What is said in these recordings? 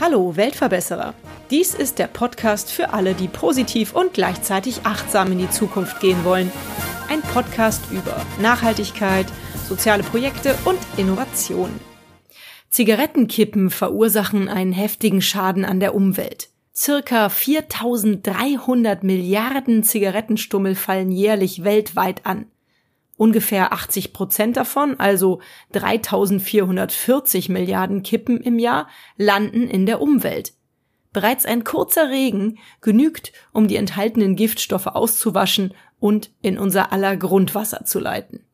Hallo Weltverbesserer. Dies ist der Podcast für alle, die positiv und gleichzeitig achtsam in die Zukunft gehen wollen. Ein Podcast über Nachhaltigkeit, soziale Projekte und Innovation. Zigarettenkippen verursachen einen heftigen Schaden an der Umwelt. Circa 4300 Milliarden Zigarettenstummel fallen jährlich weltweit an. Ungefähr 80 Prozent davon, also 3440 Milliarden Kippen im Jahr, landen in der Umwelt. Bereits ein kurzer Regen genügt, um die enthaltenen Giftstoffe auszuwaschen und in unser aller Grundwasser zu leiten.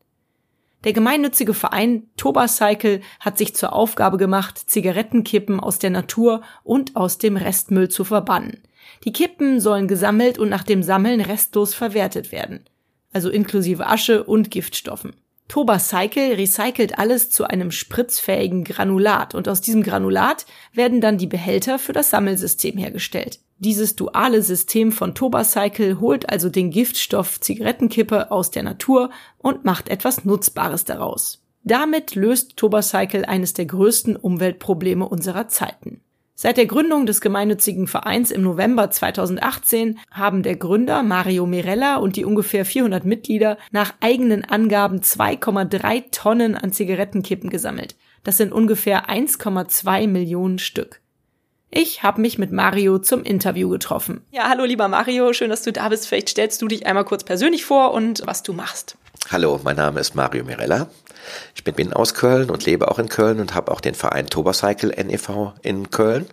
Der gemeinnützige Verein Tobacycle hat sich zur Aufgabe gemacht, Zigarettenkippen aus der Natur und aus dem Restmüll zu verbannen. Die Kippen sollen gesammelt und nach dem Sammeln restlos verwertet werden, also inklusive Asche und Giftstoffen. Tobacycle recycelt alles zu einem spritzfähigen Granulat und aus diesem Granulat werden dann die Behälter für das Sammelsystem hergestellt. Dieses duale System von Tobacycle holt also den Giftstoff Zigarettenkippe aus der Natur und macht etwas Nutzbares daraus. Damit löst Tobacycle eines der größten Umweltprobleme unserer Zeiten. Seit der Gründung des gemeinnützigen Vereins im November 2018 haben der Gründer Mario Mirella und die ungefähr 400 Mitglieder nach eigenen Angaben 2,3 Tonnen an Zigarettenkippen gesammelt. Das sind ungefähr 1,2 Millionen Stück. Ich habe mich mit Mario zum Interview getroffen. Ja, hallo lieber Mario, schön, dass du da bist. Vielleicht stellst du dich einmal kurz persönlich vor und was du machst. Hallo, mein Name ist Mario Mirella. Ich bin aus Köln und lebe auch in Köln und habe auch den Verein Tobacycle NEV in Köln.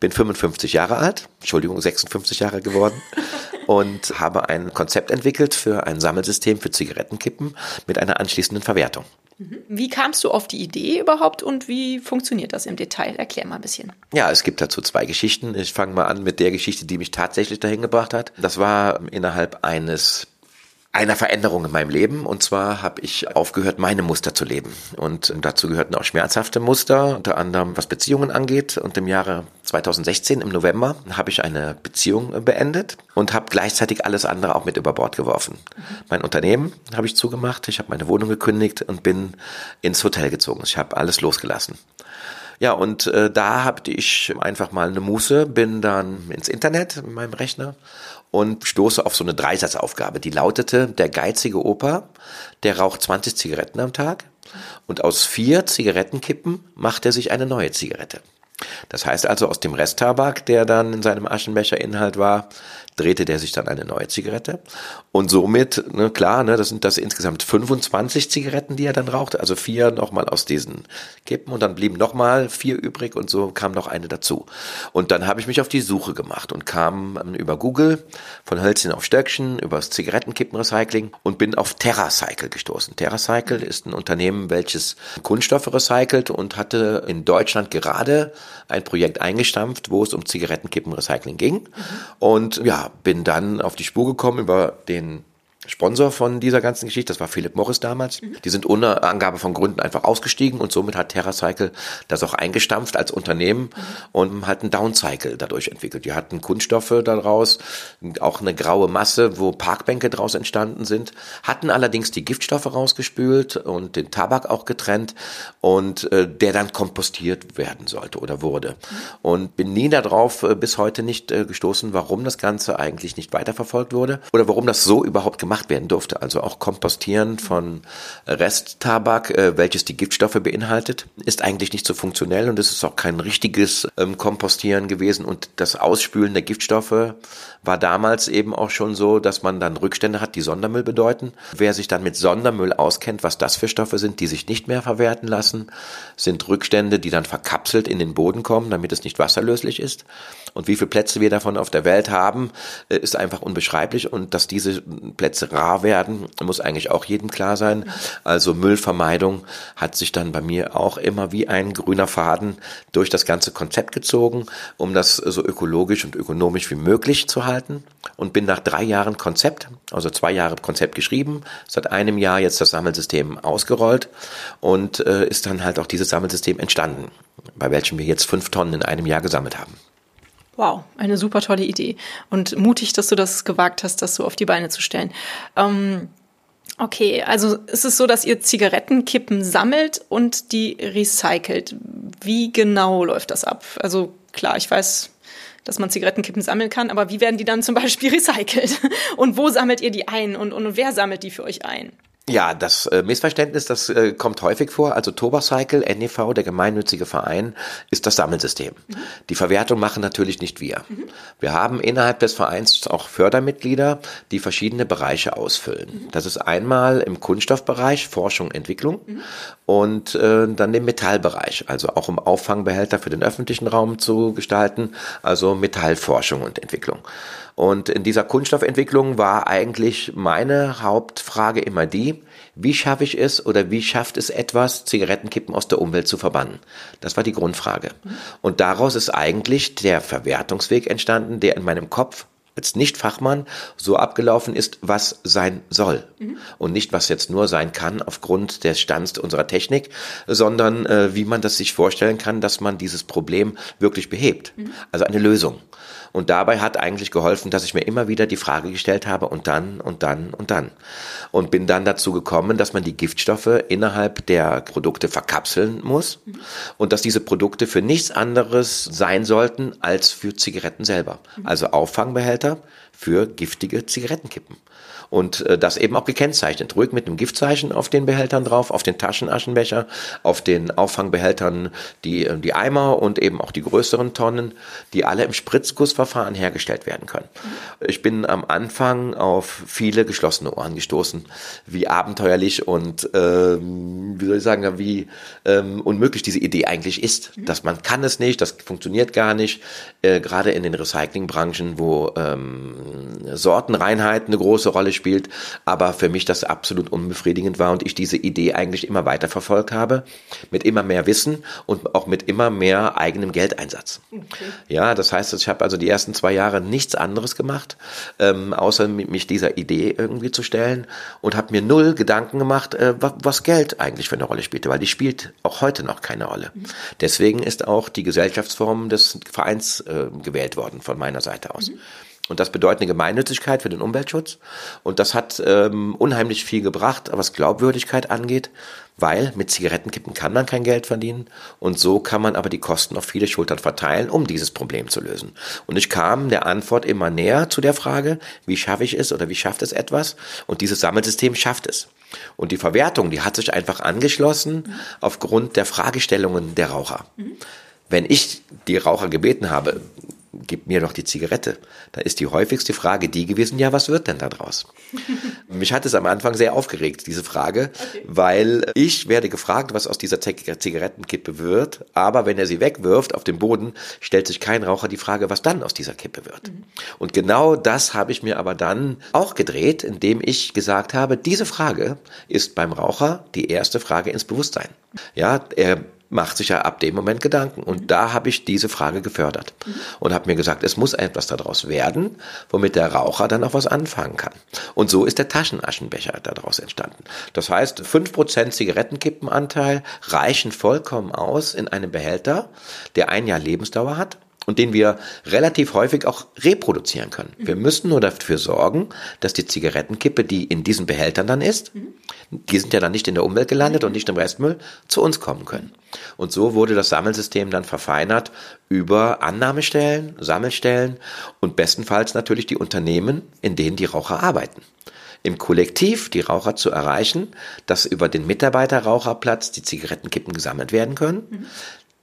Bin 55 Jahre alt, Entschuldigung, 56 Jahre geworden und habe ein Konzept entwickelt für ein Sammelsystem für Zigarettenkippen mit einer anschließenden Verwertung. Mhm. Wie kamst du auf die Idee überhaupt und wie funktioniert das im Detail? Erklär mal ein bisschen. Ja, es gibt dazu zwei Geschichten. Ich fange mal an mit der Geschichte, die mich tatsächlich dahin gebracht hat. Das war innerhalb eines einer Veränderung in meinem Leben. Und zwar habe ich aufgehört, meine Muster zu leben. Und dazu gehörten auch schmerzhafte Muster, unter anderem was Beziehungen angeht. Und im Jahre 2016, im November, habe ich eine Beziehung beendet und habe gleichzeitig alles andere auch mit über Bord geworfen. Mhm. Mein Unternehmen habe ich zugemacht, ich habe meine Wohnung gekündigt und bin ins Hotel gezogen. Ich habe alles losgelassen. Ja, und äh, da habe ich einfach mal eine Muße, bin dann ins Internet in meinem Rechner und stoße auf so eine Dreisatzaufgabe, die lautete, der geizige Opa, der raucht 20 Zigaretten am Tag und aus vier Zigarettenkippen macht er sich eine neue Zigarette. Das heißt also, aus dem Resttabak, der dann in seinem Aschenbecherinhalt war, drehte der sich dann eine neue Zigarette. Und somit, ne, klar, ne, das sind das insgesamt 25 Zigaretten, die er dann rauchte, also vier nochmal aus diesen Kippen und dann blieben nochmal vier übrig und so kam noch eine dazu. Und dann habe ich mich auf die Suche gemacht und kam ähm, über Google von Hölzchen auf Stöckchen, über das Zigarettenkippenrecycling und bin auf TerraCycle gestoßen. TerraCycle ist ein Unternehmen, welches Kunststoffe recycelt und hatte in Deutschland gerade ein Projekt eingestampft, wo es um Zigarettenkippenrecycling ging. Mhm. Und ja, bin dann auf die Spur gekommen über den Sponsor von dieser ganzen Geschichte, das war Philip Morris damals. Mhm. Die sind ohne Angabe von Gründen einfach ausgestiegen und somit hat TerraCycle das auch eingestampft als Unternehmen mhm. und hat einen Downcycle dadurch entwickelt. Die hatten Kunststoffe daraus, auch eine graue Masse, wo Parkbänke draus entstanden sind, hatten allerdings die Giftstoffe rausgespült und den Tabak auch getrennt und äh, der dann kompostiert werden sollte oder wurde. Mhm. Und bin nie darauf äh, bis heute nicht äh, gestoßen, warum das Ganze eigentlich nicht weiterverfolgt wurde oder warum das so überhaupt gemacht gemacht werden durfte. Also auch Kompostieren von Resttabak, äh, welches die Giftstoffe beinhaltet, ist eigentlich nicht so funktionell und es ist auch kein richtiges ähm, Kompostieren gewesen. Und das Ausspülen der Giftstoffe war damals eben auch schon so, dass man dann Rückstände hat, die Sondermüll bedeuten. Wer sich dann mit Sondermüll auskennt, was das für Stoffe sind, die sich nicht mehr verwerten lassen, sind Rückstände, die dann verkapselt in den Boden kommen, damit es nicht wasserlöslich ist. Und wie viele Plätze wir davon auf der Welt haben, äh, ist einfach unbeschreiblich. Und dass diese Plätze rar werden, muss eigentlich auch jedem klar sein. Also Müllvermeidung hat sich dann bei mir auch immer wie ein grüner Faden durch das ganze Konzept gezogen, um das so ökologisch und ökonomisch wie möglich zu halten. Und bin nach drei Jahren Konzept, also zwei Jahre Konzept geschrieben, seit einem Jahr jetzt das Sammelsystem ausgerollt und äh, ist dann halt auch dieses Sammelsystem entstanden, bei welchem wir jetzt fünf Tonnen in einem Jahr gesammelt haben. Wow, eine super tolle Idee und mutig, dass du das gewagt hast, das so auf die Beine zu stellen. Ähm, Okay, also ist es so, dass ihr Zigarettenkippen sammelt und die recycelt. Wie genau läuft das ab? Also klar, ich weiß, dass man Zigarettenkippen sammeln kann, aber wie werden die dann zum Beispiel recycelt? Und wo sammelt ihr die ein und, und wer sammelt die für euch ein? Ja, das äh, Missverständnis, das äh, kommt häufig vor. Also Tobacycle, NEV, der gemeinnützige Verein, ist das Sammelsystem. Mhm. Die Verwertung machen natürlich nicht wir. Mhm. Wir haben innerhalb des Vereins auch Fördermitglieder, die verschiedene Bereiche ausfüllen. Mhm. Das ist einmal im Kunststoffbereich Forschung, Entwicklung mhm. und äh, dann im Metallbereich, also auch um Auffangbehälter für den öffentlichen Raum zu gestalten, also Metallforschung und Entwicklung. Und in dieser Kunststoffentwicklung war eigentlich meine Hauptfrage immer die, wie schaffe ich es oder wie schafft es etwas, Zigarettenkippen aus der Umwelt zu verbannen? Das war die Grundfrage. Und daraus ist eigentlich der Verwertungsweg entstanden, der in meinem Kopf als Nicht-Fachmann so abgelaufen ist, was sein soll. Mhm. Und nicht, was jetzt nur sein kann aufgrund des Stands unserer Technik, sondern äh, wie man das sich vorstellen kann, dass man dieses Problem wirklich behebt. Mhm. Also eine Lösung. Und dabei hat eigentlich geholfen, dass ich mir immer wieder die Frage gestellt habe und dann und dann und dann. Und bin dann dazu gekommen, dass man die Giftstoffe innerhalb der Produkte verkapseln muss und dass diese Produkte für nichts anderes sein sollten als für Zigaretten selber. Also Auffangbehälter für giftige Zigarettenkippen und äh, das eben auch gekennzeichnet. Ruhig mit einem Giftzeichen auf den Behältern drauf, auf den Taschenaschenbecher, auf den Auffangbehältern, die, äh, die Eimer und eben auch die größeren Tonnen, die alle im Spritzgussverfahren hergestellt werden können. Ich bin am Anfang auf viele geschlossene Ohren gestoßen, wie abenteuerlich und ähm, wie soll ich sagen, wie ähm, unmöglich diese Idee eigentlich ist. Mhm. Dass man kann es nicht, das funktioniert gar nicht, äh, gerade in den Recyclingbranchen, wo ähm, Sortenreinheit eine große Rolle spielt gespielt, aber für mich das absolut unbefriedigend war und ich diese Idee eigentlich immer weiter verfolgt habe, mit immer mehr Wissen und auch mit immer mehr eigenem Geldeinsatz. Okay. Ja, das heißt, ich habe also die ersten zwei Jahre nichts anderes gemacht, ähm, außer mich dieser Idee irgendwie zu stellen und habe mir null Gedanken gemacht, äh, was Geld eigentlich für eine Rolle spielte, weil die spielt auch heute noch keine Rolle. Mhm. Deswegen ist auch die Gesellschaftsform des Vereins äh, gewählt worden von meiner Seite aus. Mhm. Und das bedeutet eine Gemeinnützigkeit für den Umweltschutz. Und das hat ähm, unheimlich viel gebracht, was Glaubwürdigkeit angeht, weil mit Zigarettenkippen kann man kein Geld verdienen. Und so kann man aber die Kosten auf viele Schultern verteilen, um dieses Problem zu lösen. Und ich kam der Antwort immer näher zu der Frage, wie schaffe ich es oder wie schafft es etwas? Und dieses Sammelsystem schafft es. Und die Verwertung, die hat sich einfach angeschlossen aufgrund der Fragestellungen der Raucher. Mhm. Wenn ich die Raucher gebeten habe, gib mir doch die Zigarette. Da ist die häufigste Frage die gewesen, ja, was wird denn da draus? Mich hat es am Anfang sehr aufgeregt, diese Frage, okay. weil ich werde gefragt, was aus dieser Zigarettenkippe wird, aber wenn er sie wegwirft auf den Boden, stellt sich kein Raucher die Frage, was dann aus dieser Kippe wird. Mhm. Und genau das habe ich mir aber dann auch gedreht, indem ich gesagt habe, diese Frage ist beim Raucher die erste Frage ins Bewusstsein. Ja, er macht sich ja ab dem Moment Gedanken. Und da habe ich diese Frage gefördert und habe mir gesagt, es muss etwas daraus werden, womit der Raucher dann auch was anfangen kann. Und so ist der Taschenaschenbecher daraus entstanden. Das heißt, fünf Prozent Zigarettenkippenanteil reichen vollkommen aus in einem Behälter, der ein Jahr Lebensdauer hat und den wir relativ häufig auch reproduzieren können. Wir müssen nur dafür sorgen, dass die Zigarettenkippe, die in diesen Behältern dann ist, die sind ja dann nicht in der Umwelt gelandet und nicht im Restmüll, zu uns kommen können. Und so wurde das Sammelsystem dann verfeinert über Annahmestellen, Sammelstellen und bestenfalls natürlich die Unternehmen, in denen die Raucher arbeiten im Kollektiv die Raucher zu erreichen, dass über den Mitarbeiterraucherplatz die Zigarettenkippen gesammelt werden können, mhm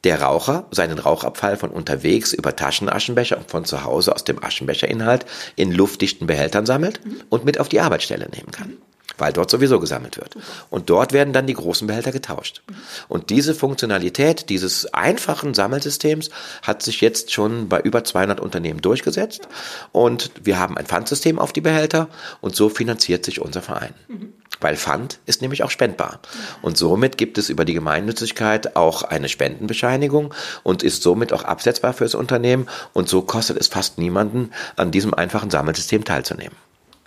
der Raucher seinen Rauchabfall von unterwegs über Taschenaschenbecher und von zu Hause aus dem Aschenbecherinhalt in luftdichten Behältern sammelt mhm. und mit auf die Arbeitsstelle nehmen kann. Weil dort sowieso gesammelt wird. Und dort werden dann die großen Behälter getauscht. Mhm. Und diese Funktionalität dieses einfachen Sammelsystems hat sich jetzt schon bei über 200 Unternehmen durchgesetzt. Und wir haben ein Pfandsystem auf die Behälter und so finanziert sich unser Verein. Mhm. Weil Pfand ist nämlich auch spendbar. Und somit gibt es über die Gemeinnützigkeit auch eine Spendenbescheinigung und ist somit auch absetzbar fürs Unternehmen. Und so kostet es fast niemanden, an diesem einfachen Sammelsystem teilzunehmen.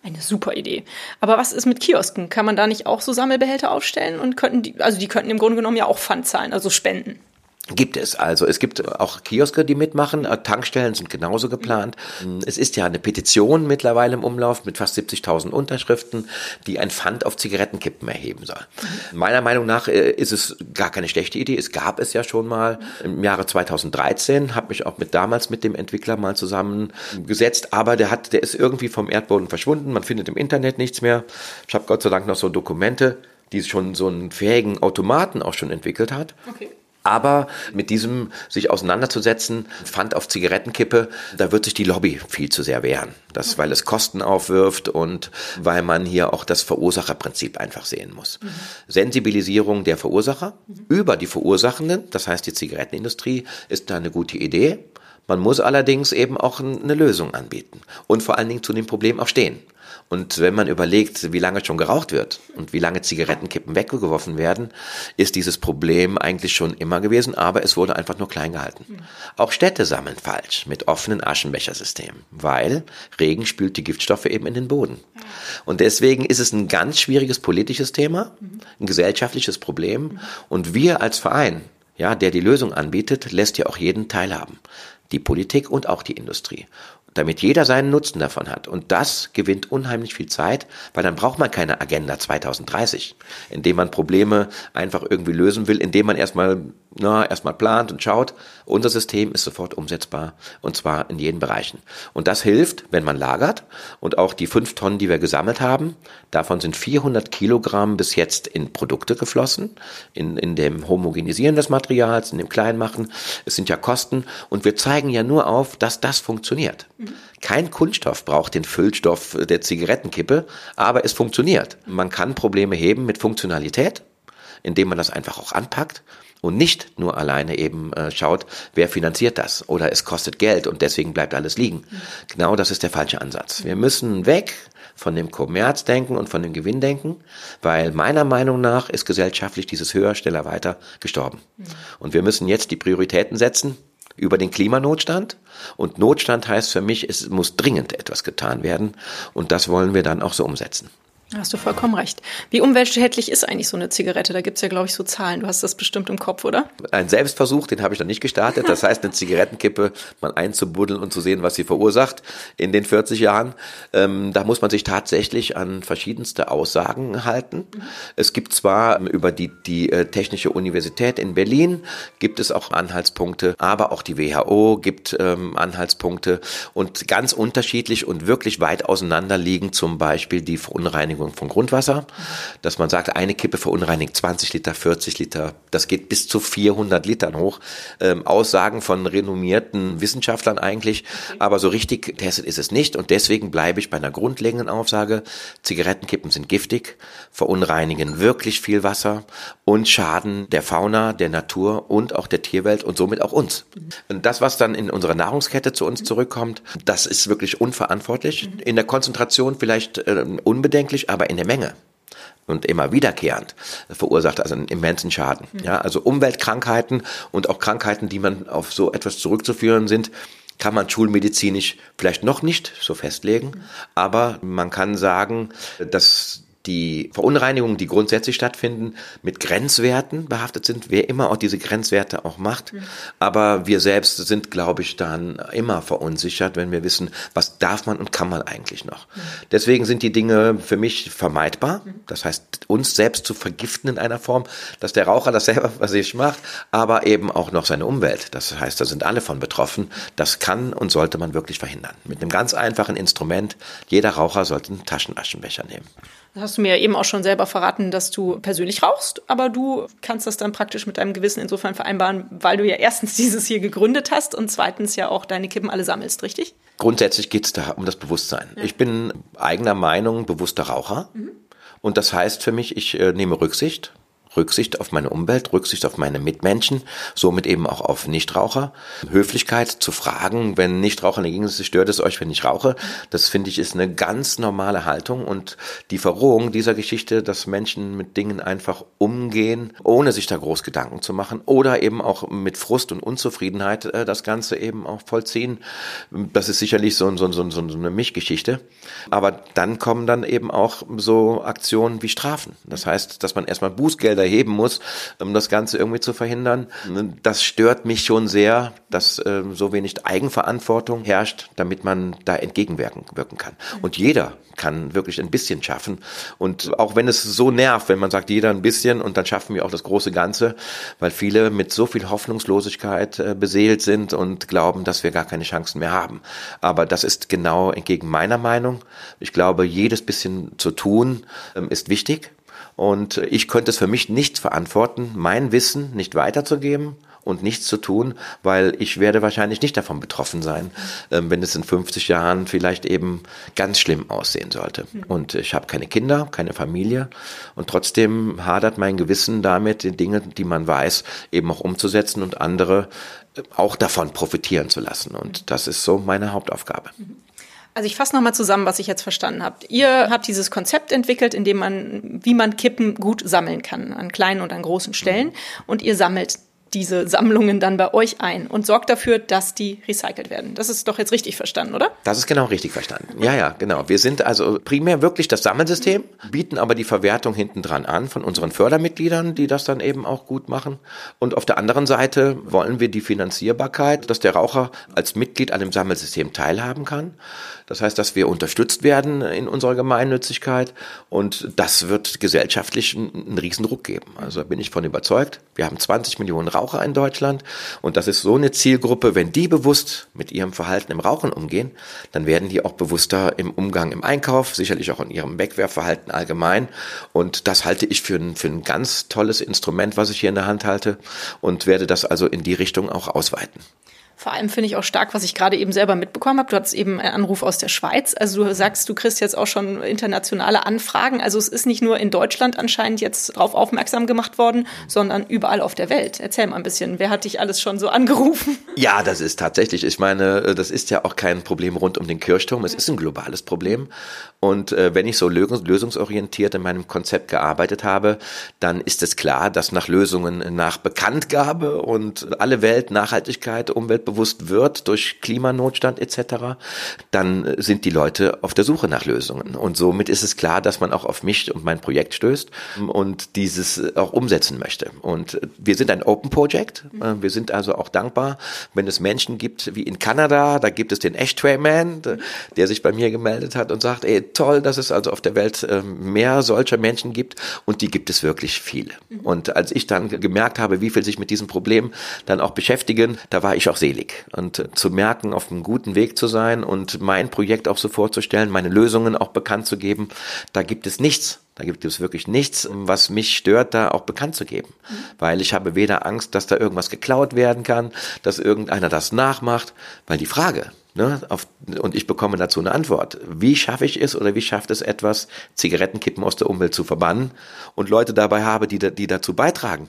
Eine super Idee. Aber was ist mit Kiosken? Kann man da nicht auch so Sammelbehälter aufstellen und könnten die, also die könnten im Grunde genommen ja auch Pfand zahlen, also spenden? Gibt es. Also es gibt auch Kioske, die mitmachen. Tankstellen sind genauso geplant. Es ist ja eine Petition mittlerweile im Umlauf mit fast 70.000 Unterschriften, die ein Pfand auf Zigarettenkippen erheben soll. Meiner Meinung nach äh, ist es gar keine schlechte Idee. Es gab es ja schon mal im Jahre 2013. Habe mich auch mit damals mit dem Entwickler mal zusammengesetzt. Aber der hat, der ist irgendwie vom Erdboden verschwunden. Man findet im Internet nichts mehr. Ich habe Gott sei Dank noch so Dokumente, die schon so einen fähigen Automaten auch schon entwickelt hat. Okay. Aber mit diesem sich auseinanderzusetzen, Pfand auf Zigarettenkippe, da wird sich die Lobby viel zu sehr wehren. Das, weil es Kosten aufwirft und weil man hier auch das Verursacherprinzip einfach sehen muss. Mhm. Sensibilisierung der Verursacher mhm. über die Verursachenden, das heißt die Zigarettenindustrie, ist da eine gute Idee. Man muss allerdings eben auch eine Lösung anbieten und vor allen Dingen zu dem Problem auch stehen. Und wenn man überlegt, wie lange schon geraucht wird und wie lange Zigarettenkippen weggeworfen werden, ist dieses Problem eigentlich schon immer gewesen, aber es wurde einfach nur klein gehalten. Auch Städte sammeln falsch mit offenen Aschenbechersystemen, weil Regen spült die Giftstoffe eben in den Boden. Und deswegen ist es ein ganz schwieriges politisches Thema, ein gesellschaftliches Problem. Und wir als Verein, ja, der die Lösung anbietet, lässt ja auch jeden teilhaben. Die Politik und auch die Industrie damit jeder seinen Nutzen davon hat. Und das gewinnt unheimlich viel Zeit, weil dann braucht man keine Agenda 2030, indem man Probleme einfach irgendwie lösen will, indem man erstmal na, erstmal plant und schaut. Unser System ist sofort umsetzbar und zwar in jeden Bereichen. Und das hilft, wenn man lagert und auch die fünf Tonnen, die wir gesammelt haben, davon sind 400 Kilogramm bis jetzt in Produkte geflossen, in, in dem Homogenisieren des Materials, in dem Kleinmachen. Es sind ja Kosten und wir zeigen ja nur auf, dass das funktioniert. Kein Kunststoff braucht den Füllstoff der Zigarettenkippe, aber es funktioniert. Man kann Probleme heben mit Funktionalität, indem man das einfach auch anpackt und nicht nur alleine eben äh, schaut, wer finanziert das oder es kostet Geld und deswegen bleibt alles liegen. Mhm. Genau das ist der falsche Ansatz. Wir müssen weg von dem Kommerzdenken und von dem Gewinndenken, weil meiner Meinung nach ist gesellschaftlich dieses höher, schneller, weiter gestorben. Mhm. Und wir müssen jetzt die Prioritäten setzen über den Klimanotstand. Und Notstand heißt für mich, es muss dringend etwas getan werden. Und das wollen wir dann auch so umsetzen. Hast du vollkommen recht. Wie umweltschädlich ist eigentlich so eine Zigarette? Da gibt's ja, glaube ich, so Zahlen. Du hast das bestimmt im Kopf, oder? Ein Selbstversuch, den habe ich noch nicht gestartet. Das heißt, eine Zigarettenkippe mal einzubuddeln und zu sehen, was sie verursacht in den 40 Jahren. Ähm, da muss man sich tatsächlich an verschiedenste Aussagen halten. Es gibt zwar über die, die äh, Technische Universität in Berlin gibt es auch Anhaltspunkte, aber auch die WHO gibt ähm, Anhaltspunkte und ganz unterschiedlich und wirklich weit auseinander liegen zum Beispiel die Verunreinigung Verunreinigung von Grundwasser, dass man sagt, eine Kippe verunreinigt 20 Liter, 40 Liter, das geht bis zu 400 Litern hoch. Ähm, Aussagen von renommierten Wissenschaftlern eigentlich, aber so richtig getestet ist es nicht und deswegen bleibe ich bei einer grundlegenden Aussage, Zigarettenkippen sind giftig, verunreinigen wirklich viel Wasser und schaden der Fauna, der Natur und auch der Tierwelt und somit auch uns. Und das, was dann in unserer Nahrungskette zu uns zurückkommt, das ist wirklich unverantwortlich. In der Konzentration vielleicht äh, unbedenklich, aber in der Menge und immer wiederkehrend verursacht also einen immensen Schaden. Mhm. Ja, also Umweltkrankheiten und auch Krankheiten, die man auf so etwas zurückzuführen sind, kann man schulmedizinisch vielleicht noch nicht so festlegen, mhm. aber man kann sagen, dass die Verunreinigungen, die grundsätzlich stattfinden, mit Grenzwerten behaftet sind, wer immer auch diese Grenzwerte auch macht. Mhm. Aber wir selbst sind, glaube ich, dann immer verunsichert, wenn wir wissen, was darf man und kann man eigentlich noch. Mhm. Deswegen sind die Dinge für mich vermeidbar. Mhm. Das heißt, uns selbst zu vergiften in einer Form, dass der Raucher das selber für sich macht, aber eben auch noch seine Umwelt. Das heißt, da sind alle von betroffen. Das kann und sollte man wirklich verhindern. Mit einem ganz einfachen Instrument. Jeder Raucher sollte einen Taschenaschenbecher nehmen. Das hast du mir eben auch schon selber verraten, dass du persönlich rauchst, aber du kannst das dann praktisch mit deinem Gewissen insofern vereinbaren, weil du ja erstens dieses hier gegründet hast und zweitens ja auch deine Kippen alle sammelst, richtig? Grundsätzlich geht es da um das Bewusstsein. Ja. Ich bin eigener Meinung bewusster Raucher. Mhm. Und das heißt für mich, ich äh, nehme Rücksicht Rücksicht auf meine Umwelt, Rücksicht auf meine Mitmenschen, somit eben auch auf Nichtraucher. Höflichkeit zu fragen, wenn Nichtraucher dagegen sind, stört es euch, wenn ich rauche. Das finde ich ist eine ganz normale Haltung und die Verrohung dieser Geschichte, dass Menschen mit Dingen einfach umgehen, ohne sich da groß Gedanken zu machen oder eben auch mit Frust und Unzufriedenheit äh, das Ganze eben auch vollziehen. Das ist sicherlich so, so, so, so eine Mischgeschichte. Aber dann kommen dann eben auch so Aktionen wie Strafen. Das heißt, dass man erstmal Bußgelder erheben muss, um das Ganze irgendwie zu verhindern. Das stört mich schon sehr, dass äh, so wenig Eigenverantwortung herrscht, damit man da entgegenwirken wirken kann. Und jeder kann wirklich ein bisschen schaffen. Und auch wenn es so nervt, wenn man sagt, jeder ein bisschen und dann schaffen wir auch das große Ganze, weil viele mit so viel Hoffnungslosigkeit äh, beseelt sind und glauben, dass wir gar keine Chancen mehr haben. Aber das ist genau entgegen meiner Meinung. Ich glaube, jedes bisschen zu tun ähm, ist wichtig. Und ich könnte es für mich nicht verantworten, mein Wissen nicht weiterzugeben und nichts zu tun, weil ich werde wahrscheinlich nicht davon betroffen sein, ähm, wenn es in 50 Jahren vielleicht eben ganz schlimm aussehen sollte. Und ich habe keine Kinder, keine Familie und trotzdem hadert mein Gewissen damit, die Dinge, die man weiß, eben auch umzusetzen und andere äh, auch davon profitieren zu lassen. Und das ist so meine Hauptaufgabe. Also ich fasse nochmal zusammen, was ich jetzt verstanden habe. Ihr habt dieses Konzept entwickelt, in dem man, wie man Kippen gut sammeln kann, an kleinen und an großen Stellen. Und ihr sammelt diese Sammlungen dann bei euch ein und sorgt dafür, dass die recycelt werden. Das ist doch jetzt richtig verstanden, oder? Das ist genau richtig verstanden. Ja, ja, genau. Wir sind also primär wirklich das Sammelsystem, bieten aber die Verwertung hinten dran an von unseren Fördermitgliedern, die das dann eben auch gut machen. Und auf der anderen Seite wollen wir die Finanzierbarkeit, dass der Raucher als Mitglied an dem Sammelsystem teilhaben kann. Das heißt, dass wir unterstützt werden in unserer Gemeinnützigkeit und das wird gesellschaftlich einen Riesendruck geben. Also bin ich von überzeugt. Wir haben 20 Millionen Raucher in Deutschland und das ist so eine Zielgruppe, wenn die bewusst mit ihrem Verhalten im Rauchen umgehen, dann werden die auch bewusster im Umgang im Einkauf, sicherlich auch in ihrem Wegwerfverhalten allgemein und das halte ich für ein, für ein ganz tolles Instrument, was ich hier in der Hand halte und werde das also in die Richtung auch ausweiten. Vor allem finde ich auch stark, was ich gerade eben selber mitbekommen habe. Du hattest eben einen Anruf aus der Schweiz. Also du sagst, du kriegst jetzt auch schon internationale Anfragen. Also es ist nicht nur in Deutschland anscheinend jetzt darauf aufmerksam gemacht worden, sondern überall auf der Welt. Erzähl mal ein bisschen, wer hat dich alles schon so angerufen? Ja, das ist tatsächlich. Ich meine, das ist ja auch kein Problem rund um den Kirchturm. Es ist ein globales Problem. Und äh, wenn ich so lösungsorientiert in meinem Konzept gearbeitet habe, dann ist es klar, dass nach Lösungen, nach Bekanntgabe und alle Welt, Nachhaltigkeit, umweltbewusst wird durch Klimanotstand etc., dann sind die Leute auf der Suche nach Lösungen. Und somit ist es klar, dass man auch auf mich und mein Projekt stößt und dieses auch umsetzen möchte. Und wir sind ein Open Project. Wir sind also auch dankbar, wenn es Menschen gibt, wie in Kanada, da gibt es den Ashtray Man, der sich bei mir gemeldet hat und sagt, ey, toll, dass es also auf der Welt ähm, mehr solcher Menschen gibt und die gibt es wirklich viele. Mhm. Und als ich dann gemerkt habe, wie viel sich mit diesem Problem dann auch beschäftigen, da war ich auch selig. Und äh, zu merken, auf einem guten Weg zu sein und mein Projekt auch so vorzustellen, meine Lösungen auch bekannt zu geben, da gibt es nichts, da gibt es wirklich nichts, was mich stört, da auch bekannt zu geben. Mhm. Weil ich habe weder Angst, dass da irgendwas geklaut werden kann, dass irgendeiner das nachmacht, weil die Frage, Ne, auf, und ich bekomme dazu eine Antwort. Wie schaffe ich es oder wie schafft es etwas, Zigarettenkippen aus der Umwelt zu verbannen und Leute dabei habe, die, die dazu beitragen?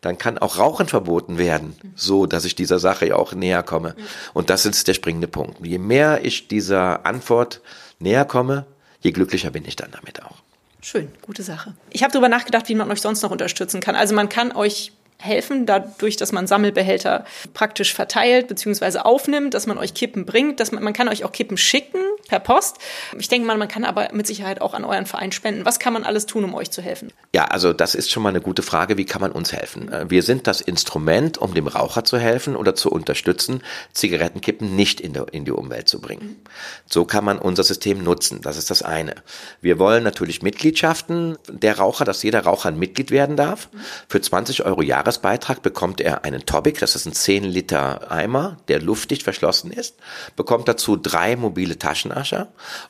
Dann kann auch Rauchen verboten werden, so dass ich dieser Sache auch näher komme. Und das ist der springende Punkt. Je mehr ich dieser Antwort näher komme, je glücklicher bin ich dann damit auch. Schön, gute Sache. Ich habe darüber nachgedacht, wie man euch sonst noch unterstützen kann. Also man kann euch helfen, dadurch, dass man Sammelbehälter praktisch verteilt bzw. aufnimmt, dass man euch Kippen bringt, dass man, man kann euch auch Kippen schicken per Post. Ich denke mal, man kann aber mit Sicherheit auch an euren Verein spenden. Was kann man alles tun, um euch zu helfen? Ja, also das ist schon mal eine gute Frage. Wie kann man uns helfen? Äh, wir sind das Instrument, um dem Raucher zu helfen oder zu unterstützen, Zigarettenkippen nicht in, der, in die Umwelt zu bringen. So kann man unser System nutzen. Das ist das eine. Wir wollen natürlich Mitgliedschaften der Raucher, dass jeder Raucher ein Mitglied werden darf. Für 20 Euro Jahresbeitrag bekommt er einen Topic, das ist ein 10 Liter Eimer, der luftdicht verschlossen ist, bekommt dazu drei mobile Taschen Flaschenascher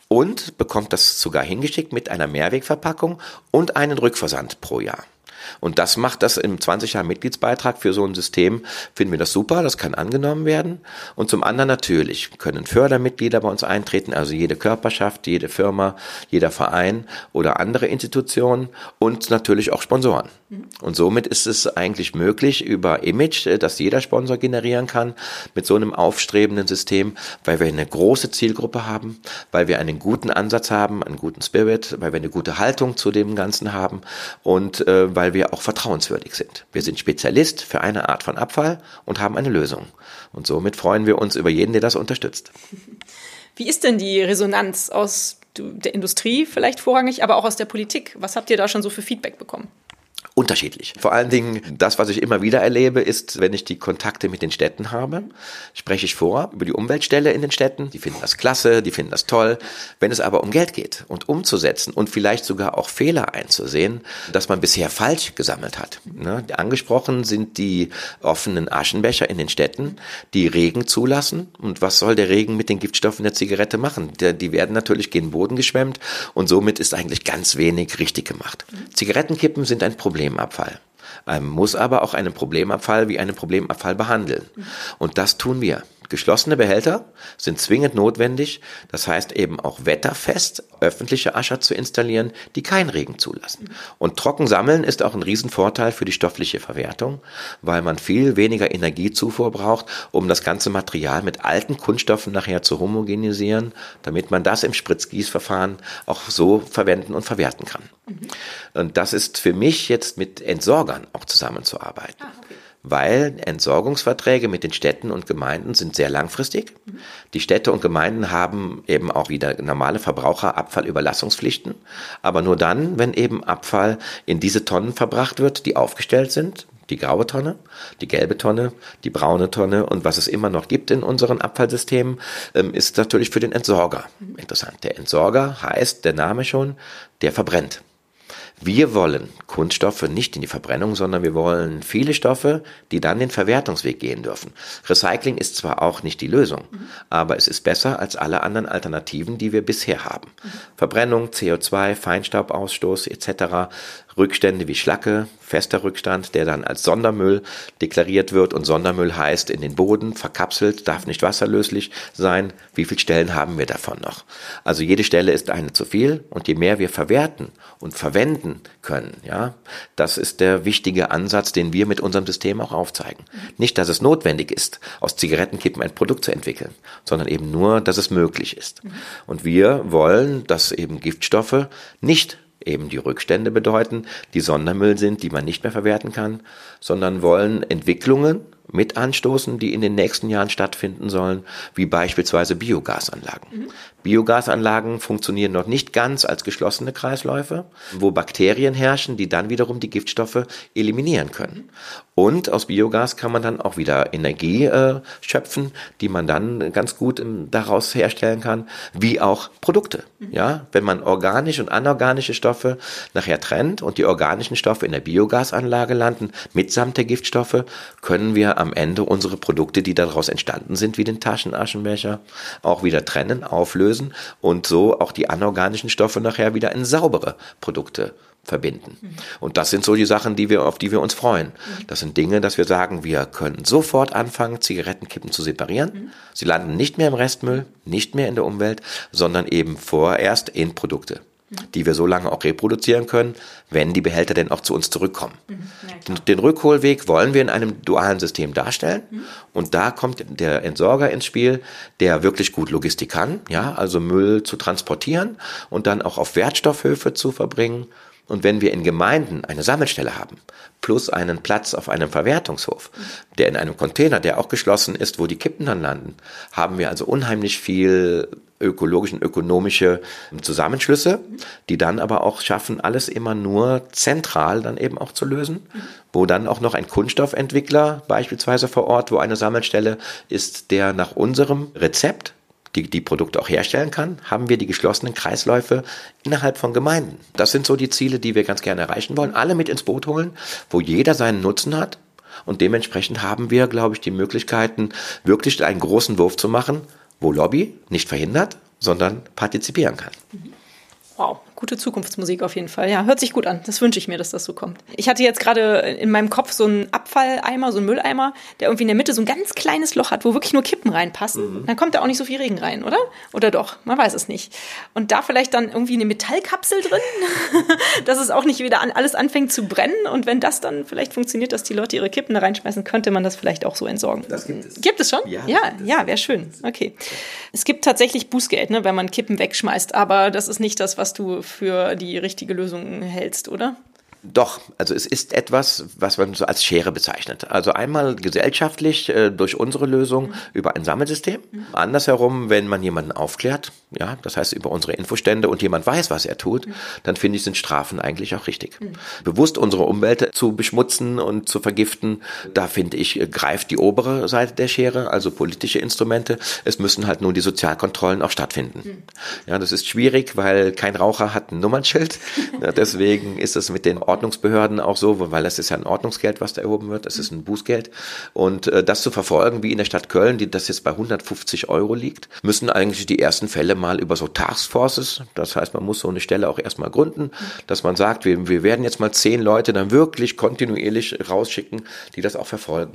und bekommt das sogar hingeschickt mit einer Mehrwegverpackung und einen Rückversand pro Jahr. Und das macht das im 20 Jahr Mitgliedsbeitrag für so ein System, finden wir das super, das kann angenommen werden. Und zum anderen natürlich können Fördermitglieder bei uns eintreten, also jede Körperschaft, jede Firma, jeder Verein oder andere Institutionen und natürlich auch Sponsoren. Und somit ist es eigentlich möglich über Image, äh, dass jeder Sponsor generieren kann mit so einem aufstrebenden System, weil wir eine große Zielgruppe haben, weil wir einen guten Ansatz haben, einen guten Spirit, weil wir eine gute Haltung zu dem Ganzen haben und äh, weil wir auch vertrauenswürdig sind. Wir sind Spezialist für eine Art von Abfall und haben eine Lösung. Und somit freuen wir uns über jeden, der das unterstützt. Wie ist denn die Resonanz aus der Industrie vielleicht vorrangig, aber auch aus der Politik? Was habt ihr da schon so für Feedback bekommen? Unterschiedlich. Vor allen Dingen, das, was ich immer wieder erlebe, ist, wenn ich die Kontakte mit den Städten habe, spreche ich vor über die Umweltstelle in den Städten. Die finden das klasse, die finden das toll. Wenn es aber um Geld geht und umzusetzen und vielleicht sogar auch Fehler einzusehen, dass man bisher falsch gesammelt hat. Ne? Angesprochen sind die offenen Aschenbecher in den Städten, die Regen zulassen. Und was soll der Regen mit den Giftstoffen der Zigarette machen? Die werden natürlich gegen den Boden geschwemmt und somit ist eigentlich ganz wenig richtig gemacht. Zigarettenkippen sind ein Problem. Problemabfall. Man muss aber auch einen Problemabfall wie einen Problemabfall behandeln. Und das tun wir. Geschlossene Behälter sind zwingend notwendig, das heißt eben auch wetterfest öffentliche Ascher zu installieren, die keinen Regen zulassen. Und trocken sammeln ist auch ein Riesenvorteil für die stoffliche Verwertung, weil man viel weniger Energiezufuhr braucht, um das ganze Material mit alten Kunststoffen nachher zu homogenisieren, damit man das im Spritzgießverfahren auch so verwenden und verwerten kann. Mhm. Und das ist für mich jetzt mit Entsorgern auch zusammenzuarbeiten. Ah, okay weil Entsorgungsverträge mit den Städten und Gemeinden sind sehr langfristig. Die Städte und Gemeinden haben eben auch wieder normale Verbraucherabfallüberlassungspflichten, aber nur dann, wenn eben Abfall in diese Tonnen verbracht wird, die aufgestellt sind. Die graue Tonne, die gelbe Tonne, die braune Tonne und was es immer noch gibt in unseren Abfallsystemen, ähm, ist natürlich für den Entsorger interessant. Der Entsorger heißt, der Name schon, der verbrennt. Wir wollen Kunststoffe nicht in die Verbrennung, sondern wir wollen viele Stoffe, die dann den Verwertungsweg gehen dürfen. Recycling ist zwar auch nicht die Lösung, mhm. aber es ist besser als alle anderen Alternativen, die wir bisher haben. Mhm. Verbrennung, CO2, Feinstaubausstoß etc. Rückstände wie Schlacke, fester Rückstand, der dann als Sondermüll deklariert wird und Sondermüll heißt in den Boden, verkapselt, darf nicht wasserlöslich sein. Wie viele Stellen haben wir davon noch? Also jede Stelle ist eine zu viel und je mehr wir verwerten und verwenden können, ja, das ist der wichtige Ansatz, den wir mit unserem System auch aufzeigen. Nicht, dass es notwendig ist, aus Zigarettenkippen ein Produkt zu entwickeln, sondern eben nur, dass es möglich ist. Und wir wollen, dass eben Giftstoffe nicht eben die Rückstände bedeuten, die Sondermüll sind, die man nicht mehr verwerten kann, sondern wollen Entwicklungen mit anstoßen, die in den nächsten Jahren stattfinden sollen, wie beispielsweise Biogasanlagen. Mhm. Biogasanlagen funktionieren noch nicht ganz als geschlossene Kreisläufe, wo Bakterien herrschen, die dann wiederum die Giftstoffe eliminieren können. Und aus Biogas kann man dann auch wieder Energie äh, schöpfen, die man dann ganz gut ähm, daraus herstellen kann, wie auch Produkte. Mhm. Ja, wenn man organische und anorganische Stoffe nachher trennt und die organischen Stoffe in der Biogasanlage landen, mitsamt der Giftstoffe, können wir am Ende unsere Produkte, die daraus entstanden sind, wie den Taschenaschenbecher, auch wieder trennen, auflösen lösen und so auch die anorganischen Stoffe nachher wieder in saubere Produkte verbinden. Und das sind so die Sachen, die wir, auf die wir uns freuen. Das sind Dinge, dass wir sagen, wir können sofort anfangen, Zigarettenkippen zu separieren. Sie landen nicht mehr im Restmüll, nicht mehr in der Umwelt, sondern eben vorerst in Produkte die wir so lange auch reproduzieren können, wenn die Behälter denn auch zu uns zurückkommen. Mhm. Ja, den Rückholweg wollen wir in einem dualen System darstellen mhm. und da kommt der Entsorger ins Spiel, der wirklich gut Logistik kann, ja, also Müll zu transportieren und dann auch auf Wertstoffhöfe zu verbringen. Und wenn wir in Gemeinden eine Sammelstelle haben, plus einen Platz auf einem Verwertungshof, der in einem Container, der auch geschlossen ist, wo die Kippen dann landen, haben wir also unheimlich viel ökologischen, ökonomische Zusammenschlüsse, die dann aber auch schaffen, alles immer nur zentral dann eben auch zu lösen, wo dann auch noch ein Kunststoffentwickler beispielsweise vor Ort, wo eine Sammelstelle ist, der nach unserem Rezept die, die Produkte auch herstellen kann, haben wir die geschlossenen Kreisläufe innerhalb von Gemeinden. Das sind so die Ziele, die wir ganz gerne erreichen wollen. Alle mit ins Boot holen, wo jeder seinen Nutzen hat. Und dementsprechend haben wir, glaube ich, die Möglichkeiten, wirklich einen großen Wurf zu machen, wo Lobby nicht verhindert, sondern partizipieren kann. Wow, gute Zukunftsmusik auf jeden Fall. Ja, hört sich gut an. Das wünsche ich mir, dass das so kommt. Ich hatte jetzt gerade in meinem Kopf so einen Abfalleimer, so einen Mülleimer, der irgendwie in der Mitte so ein ganz kleines Loch hat, wo wirklich nur Kippen reinpassen. Mhm. Dann kommt da auch nicht so viel Regen rein, oder? Oder doch? Man weiß es nicht. Und da vielleicht dann irgendwie eine Metallkapsel drin, dass es auch nicht wieder an, alles anfängt zu brennen. Und wenn das dann vielleicht funktioniert, dass die Leute ihre Kippen da reinschmeißen, könnte man das vielleicht auch so entsorgen. Das gibt es. Gibt es schon? Ja, ja, ja wäre schön. Okay. Es gibt tatsächlich Bußgeld, ne, wenn man Kippen wegschmeißt, aber das ist nicht das, was du für die richtige Lösung hältst, oder? Doch, also es ist etwas, was man so als Schere bezeichnet. Also einmal gesellschaftlich äh, durch unsere Lösung mhm. über ein Sammelsystem. Mhm. Andersherum, wenn man jemanden aufklärt, ja, das heißt über unsere Infostände und jemand weiß, was er tut, mhm. dann finde ich, sind Strafen eigentlich auch richtig. Bewusst unsere Umwelt zu beschmutzen und zu vergiften, da finde ich, greift die obere Seite der Schere, also politische Instrumente. Es müssen halt nur die Sozialkontrollen auch stattfinden. Ja, das ist schwierig, weil kein Raucher hat ein Nummernschild. ja, deswegen ist es mit den Ordnungsbehörden auch so, weil das ist ja ein Ordnungsgeld, was da erhoben wird, das ist ein Bußgeld. Und äh, das zu verfolgen, wie in der Stadt Köln, die das jetzt bei 150 Euro liegt, müssen eigentlich die ersten Fälle mal über so Taskforces, das heißt, man muss so eine Stelle auch erstmal gründen, dass man sagt, wir, wir werden jetzt mal zehn Leute dann wirklich kontinuierlich rausschicken, die das auch verfolgen.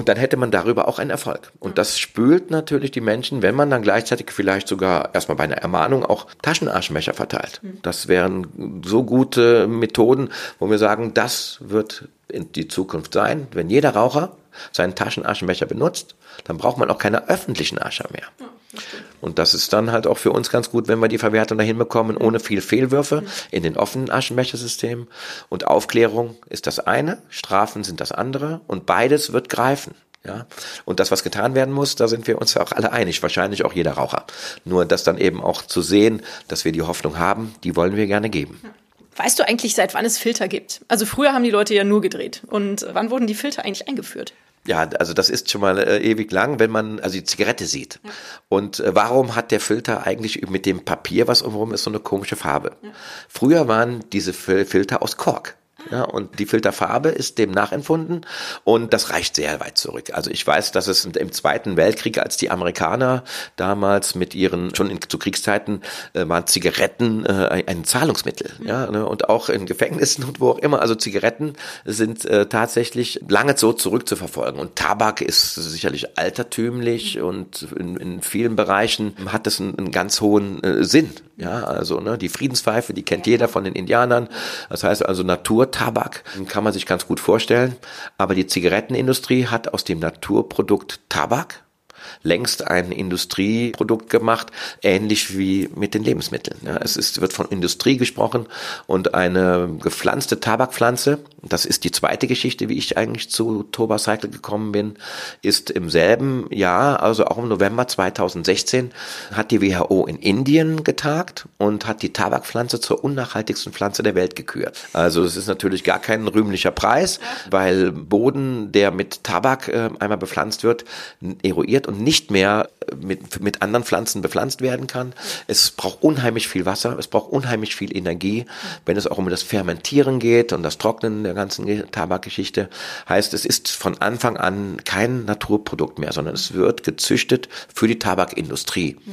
Und dann hätte man darüber auch einen Erfolg. Und das spült natürlich die Menschen, wenn man dann gleichzeitig vielleicht sogar erstmal bei einer Ermahnung auch Taschenaschenbecher verteilt. Mhm. Das wären so gute Methoden, wo wir sagen, das wird in die Zukunft sein, wenn jeder Raucher seinen Taschenaschenbecher benutzt, dann braucht man auch keine öffentlichen Ascher mehr. Und das ist dann halt auch für uns ganz gut, wenn wir die Verwertung dahin bekommen, ohne viel Fehlwürfe in den offenen Aschenbechersystemen. Und Aufklärung ist das eine, Strafen sind das andere und beides wird greifen. Ja, und das, was getan werden muss, da sind wir uns auch alle einig, wahrscheinlich auch jeder Raucher. Nur das dann eben auch zu sehen, dass wir die Hoffnung haben, die wollen wir gerne geben. Weißt du eigentlich, seit wann es Filter gibt? Also früher haben die Leute ja nur gedreht. Und wann wurden die Filter eigentlich eingeführt? Ja, also das ist schon mal äh, ewig lang, wenn man also die Zigarette sieht. Ja. Und äh, warum hat der Filter eigentlich mit dem Papier, was umherum ist, so eine komische Farbe? Ja. Früher waren diese Filter aus Kork. Ja, und die Filterfarbe ist dem nachempfunden und das reicht sehr weit zurück. Also ich weiß, dass es im Zweiten Weltkrieg, als die Amerikaner damals mit ihren, schon in, zu Kriegszeiten, äh, waren Zigaretten äh, ein Zahlungsmittel. Ja, ne, und auch in Gefängnissen und wo auch immer. Also Zigaretten sind äh, tatsächlich lange so zurückzuverfolgen. Und Tabak ist sicherlich altertümlich und in, in vielen Bereichen hat es einen, einen ganz hohen äh, Sinn. Ja, also ne, die Friedenspfeife, die kennt jeder von den Indianern. Das heißt also Naturtabak kann man sich ganz gut vorstellen. Aber die Zigarettenindustrie hat aus dem Naturprodukt Tabak längst ein Industrieprodukt gemacht, ähnlich wie mit den Lebensmitteln. Ja, es ist, wird von Industrie gesprochen und eine gepflanzte Tabakpflanze, das ist die zweite Geschichte, wie ich eigentlich zu Tobacycle gekommen bin, ist im selben Jahr, also auch im November 2016, hat die WHO in Indien getagt und hat die Tabakpflanze zur unnachhaltigsten Pflanze der Welt gekürt. Also es ist natürlich gar kein rühmlicher Preis, weil Boden, der mit Tabak äh, einmal bepflanzt wird, eruiert und nicht mehr mit, mit anderen Pflanzen bepflanzt werden kann. Es braucht unheimlich viel Wasser, es braucht unheimlich viel Energie, wenn es auch um das Fermentieren geht und das Trocknen der ganzen Tabakgeschichte. Heißt, es ist von Anfang an kein Naturprodukt mehr, sondern es wird gezüchtet für die Tabakindustrie. Mhm.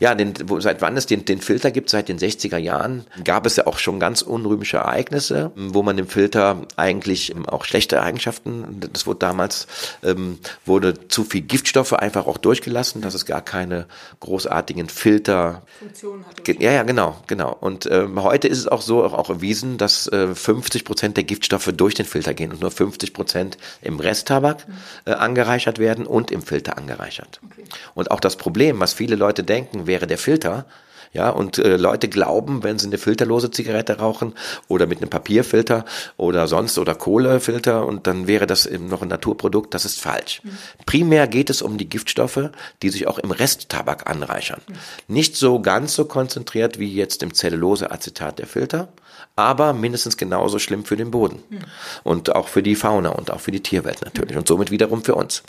Ja, den, wo, seit wann es den, den Filter gibt, seit den 60er Jahren, gab es ja auch schon ganz unrühmische Ereignisse, wo man dem Filter eigentlich auch schlechte Eigenschaften, das wurde damals, ähm, wurde zu viel Giftstoffe einfach auch durchgelassen, dass es gar keine großartigen Filter. Funktionen hat. Ja, ja, genau, genau. Und ähm, heute ist es auch so, auch, auch erwiesen, dass äh, 50 Prozent der Giftstoffe durch den Filter gehen und nur 50 Prozent im Resttabak äh, angereichert werden und im Filter angereichert. Okay. Und auch das Problem, was viele Leute denken, wäre der Filter, ja, und äh, Leute glauben, wenn sie eine filterlose Zigarette rauchen oder mit einem Papierfilter oder sonst oder Kohlefilter und dann wäre das eben noch ein Naturprodukt, das ist falsch. Mhm. Primär geht es um die Giftstoffe, die sich auch im Resttabak anreichern. Mhm. Nicht so ganz so konzentriert wie jetzt im Zelluloseacetat der Filter, aber mindestens genauso schlimm für den Boden mhm. und auch für die Fauna und auch für die Tierwelt natürlich und somit wiederum für uns.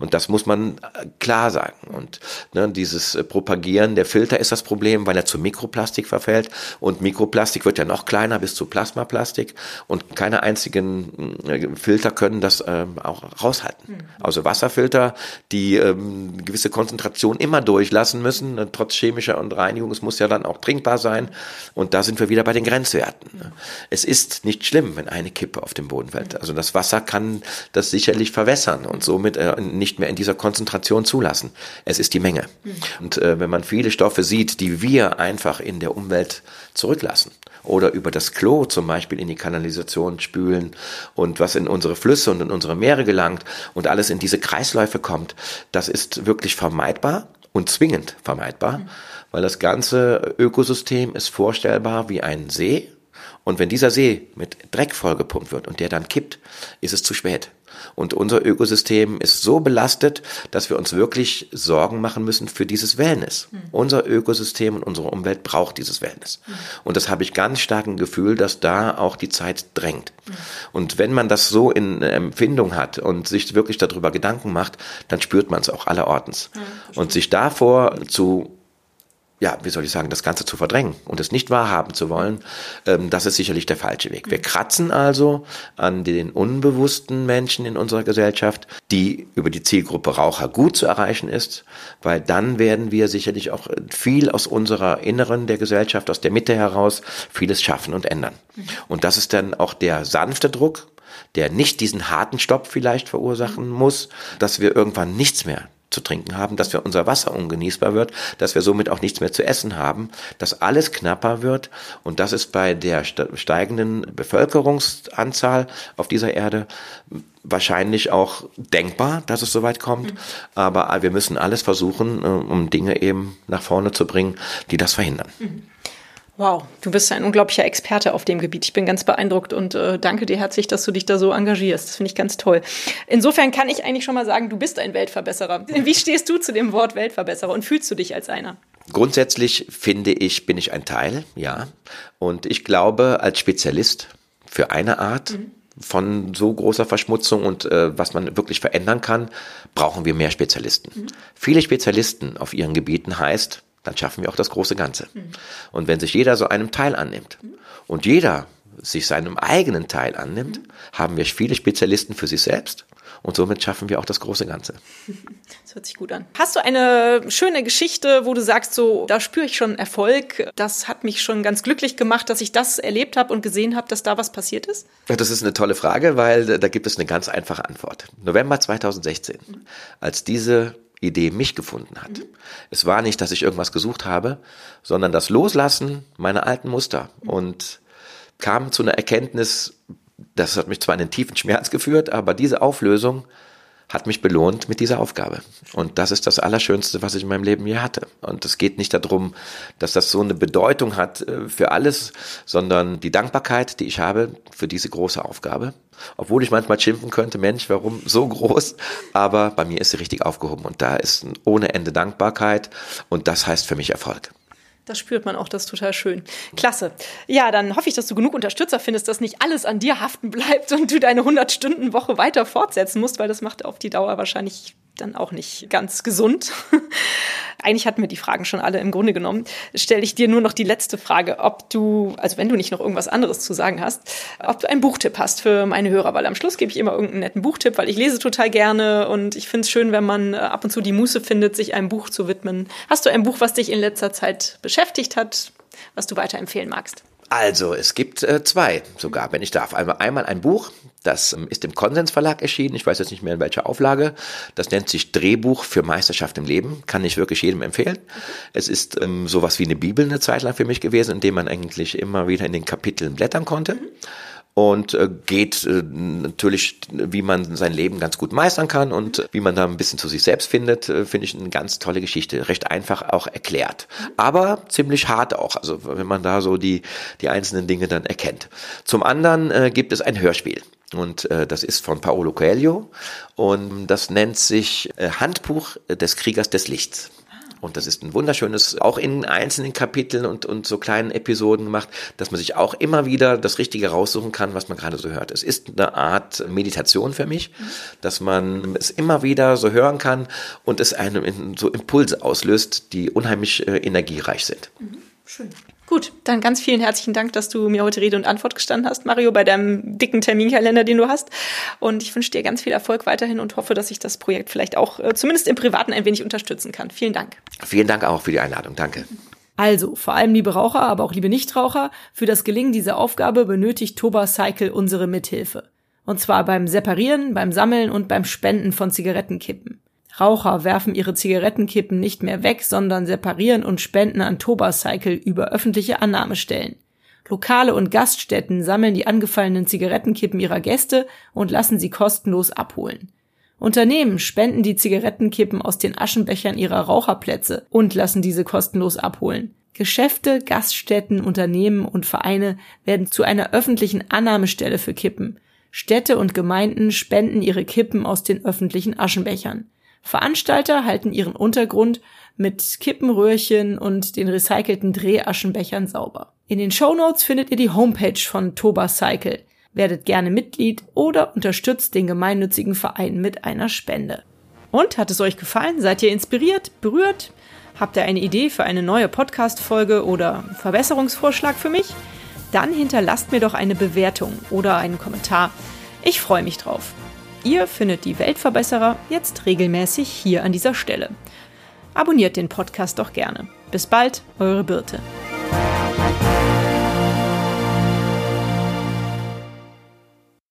Und das muss man äh, klar sagen. Und ne, dieses äh, Propagieren der Filter ist das Problem, weil er zu Mikroplastik verfällt und Mikroplastik wird ja noch kleiner bis zu Plasmaplastik und keine einzigen äh, Filter können das ähm, auch raushalten. Mhm. Also Wasserfilter, die ähm, gewisse Konzentration immer durchlassen müssen, ne, trotz chemischer und Reinigung, es muss ja dann auch trinkbar sein und da sind wir wieder bei den Grenzwerten. Es ist nicht schlimm, wenn eine Kippe auf den Boden fällt. Also das Wasser kann das sicherlich verwässern und somit äh, nicht mehr in dieser Konzentration zulassen. Es ist die Menge. Und äh, wenn man viele Stoffe sieht, die wir einfach in der Umwelt zurücklassen oder über das Klo zum Beispiel in die Kanalisation spülen und was in unsere Flüsse und in unsere Meere gelangt und alles in diese Kreisläufe kommt, das ist wirklich vermeidbar und zwingend vermeidbar, weil das ganze Ökosystem ist vorstellbar wie ein See Und wenn dieser See mit Dreck vollgepumpt wird und der dann kippt, ist es zu spät. Und unser Ökosystem ist so belastet, dass wir uns wirklich Sorgen machen müssen für dieses Wellness. Mhm. Unser Ökosystem und unsere Umwelt braucht dieses Wellness. Mhm. Und das habe ich ganz stark ein Gefühl, dass da auch die Zeit drängt. Mhm. Und wenn man das so in Empfindung hat und sich wirklich darüber Gedanken macht, dann spürt man es auch allerortens. und sich davor zu ja, wie soll ich sagen, das Ganze zu verdrängen und es nicht wahrhaben zu wollen, ähm, das ist sicherlich der falsche Weg. Wir kratzen also an den unbewussten Menschen in unserer Gesellschaft, die über die Zielgruppe Raucher gut zu erreichen ist, weil dann werden wir sicherlich auch viel aus unserer Inneren der Gesellschaft, aus der Mitte heraus, vieles schaffen und ändern. Und das ist dann auch der sanfte Druck, der nicht diesen harten Stopp vielleicht verursachen muss, dass wir irgendwann nichts mehr zu trinken haben, dass wir unser Wasser ungenießbar wird, dass wir somit auch nichts mehr zu essen haben, dass alles knapper wird und das ist bei der steigenden Bevölkerungsanzahl auf dieser Erde wahrscheinlich auch denkbar, dass es soweit kommt, mhm. aber wir müssen alles versuchen, äh, um Dinge eben nach vorne zu bringen, die das verhindern. Mhm. Wow, du bist ein unglaublicher Experte auf dem Gebiet. Ich bin ganz beeindruckt und äh, danke dir herzlich, dass du dich da so engagierst. Das finde ich ganz toll. Insofern kann ich eigentlich schon mal sagen, du bist ein Weltverbesserer. Wie stehst du zu dem Wort Weltverbesserer und fühlst du dich als einer? Grundsätzlich finde ich, bin ich ein Teil, ja. Und ich glaube, als Spezialist für eine Art mhm. von so großer Verschmutzung und äh, was man wirklich verändern kann, brauchen wir mehr Spezialisten. Mhm. Viele Spezialisten auf ihren Gebieten heißt, dann schaffen wir auch das große Ganze. Und wenn sich jeder so einem Teil annimmt und jeder sich seinem eigenen Teil annimmt, haben wir viele Spezialisten für sich selbst und somit schaffen wir auch das große Ganze. Das hört sich gut an. Hast du eine schöne Geschichte, wo du sagst, so, da spüre ich schon Erfolg, das hat mich schon ganz glücklich gemacht, dass ich das erlebt habe und gesehen habe, dass da was passiert ist? Das ist eine tolle Frage, weil da gibt es eine ganz einfache Antwort. November 2016, mhm. als diese Idee mich gefunden hat. Mhm. Es war nicht, dass ich irgendwas gesucht habe, sondern das Loslassen meiner alten Muster mhm. und kam zu einer Erkenntnis, das hat mich zwar in einen tiefen Schmerz geführt, aber diese Auflösung hat mich belohnt mit dieser Aufgabe. Und das ist das Allerschönste, was ich in meinem Leben je hatte. Und es geht nicht darum, dass das so eine Bedeutung hat äh, für alles, sondern die Dankbarkeit, die ich habe für diese große Aufgabe. Obwohl ich manchmal schimpfen könnte, Mensch, warum so groß? Aber bei mir ist sie richtig aufgehoben und da ist ohne Ende Dankbarkeit und das heißt für mich Erfolg. Das spürt man auch, das ist total schön. Klasse. Ja, dann hoffe ich, dass du genug Unterstützer findest, dass nicht alles an dir haften bleibt und du deine 100-Stunden-Woche weiter fortsetzen musst, weil das macht auf die Dauer wahrscheinlich dann auch nicht ganz gesund. Eigentlich hatten wir die Fragen schon alle im Grunde genommen. Stelle ich dir nur noch die letzte Frage, ob du, also wenn du nicht noch irgendwas anderes zu sagen hast, ob du einen Buchtipp hast für meine Hörer, weil am Schluss gebe ich immer irgendeinen netten Buchtipp, weil ich lese total gerne und ich finde es schön, wenn man äh, ab und zu die Muße findet, sich einem Buch zu widmen. Hast du ein Buch, was dich in letzter Zeit beschäftigt hat, was du weiterempfehlen magst? Also, es gibt äh, zwei sogar, wenn ich darf. Einmal, einmal ein Buch, das ähm, ist im Konsens Verlag erschienen. Ich weiß jetzt nicht mehr in welcher Auflage. Das nennt sich Drehbuch für Meisterschaft im Leben. Kann ich wirklich jedem empfehlen. Es ist ähm, sowas wie eine Bibel eine Zeit lang für mich gewesen, in dem man eigentlich immer wieder in den Kapiteln blättern konnte. Mhm und äh, geht äh, natürlich, wie man sein Leben ganz gut meistern kann und wie man da ein bisschen zu sich selbst findet, äh, finde ich eine ganz tolle Geschichte. Recht einfach auch erklärt. Aber ziemlich hart auch, also wenn man da so die, die einzelnen Dinge dann erkennt. Zum anderen äh, gibt es ein Hörspiel. Und äh, das ist von Paolo Coelho und das nennt sich äh, Handbuch des Kriegers des Lichts. Und das ist ein wunderschönes, auch in einzelnen Kapiteln und, und so kleinen Episoden gemacht, dass man sich auch immer wieder das Richtige raussuchen kann, was man gerade so hört. Es ist eine Art Meditation für mich, dass man es immer wieder so hören kann und es einem so Impulse auslöst, die unheimlich äh, energiereich sind. Mhm. Schön. Gut, dann ganz vielen herzlichen Dank, dass du mir heute Rede und Antwort gestanden hast, Mario, bei deinem dicken Terminkalender, den du hast. Und ich wünsche dir ganz viel Erfolg weiterhin und hoffe, dass ich das Projekt vielleicht auch äh, zumindest im Privaten ein wenig unterstützen kann. Vielen Dank. Vielen Dank auch für die Einladung. Danke. Also, vor allem liebe Raucher, aber auch liebe Nichtraucher, für das Gelingen dieser Aufgabe benötigt Toba Cycle unsere Mithilfe. Und zwar beim Separieren, beim Sammeln und beim Spenden von Zigarettenkippen. Raucher werfen ihre Zigarettenkippen nicht mehr weg, sondern separieren und spenden an Tobacycle über öffentliche Annahmestellen. Lokale und Gaststätten sammeln die angefallenen Zigarettenkippen ihrer Gäste und lassen sie kostenlos abholen. Unternehmen spenden die Zigarettenkippen aus den Aschenbechern ihrer Raucherplätze und lassen diese kostenlos abholen. Geschäfte, Gaststätten, Unternehmen und Vereine werden zu einer öffentlichen Annahmestelle für Kippen. Städte und Gemeinden spenden ihre Kippen aus den öffentlichen Aschenbechern. Veranstalter halten ihren Untergrund mit Kippenröhrchen und den recycelten Drehaschenbechern sauber. In den Shownotes findet ihr die Homepage von Toba Cycle. Werdet gerne Mitglied oder unterstützt den gemeinnützigen Verein mit einer Spende. Und hat es euch gefallen? Seid ihr inspiriert, berührt? Habt ihr eine Idee für eine neue Podcast-Folge oder Verbesserungsvorschlag für mich? Dann hinterlasst mir doch eine Bewertung oder einen Kommentar. Ich freue mich drauf. Ihr findet die Weltverbesserer jetzt regelmäßig hier an dieser Stelle. Abonniert den Podcast doch gerne. Bis bald, eure Birte.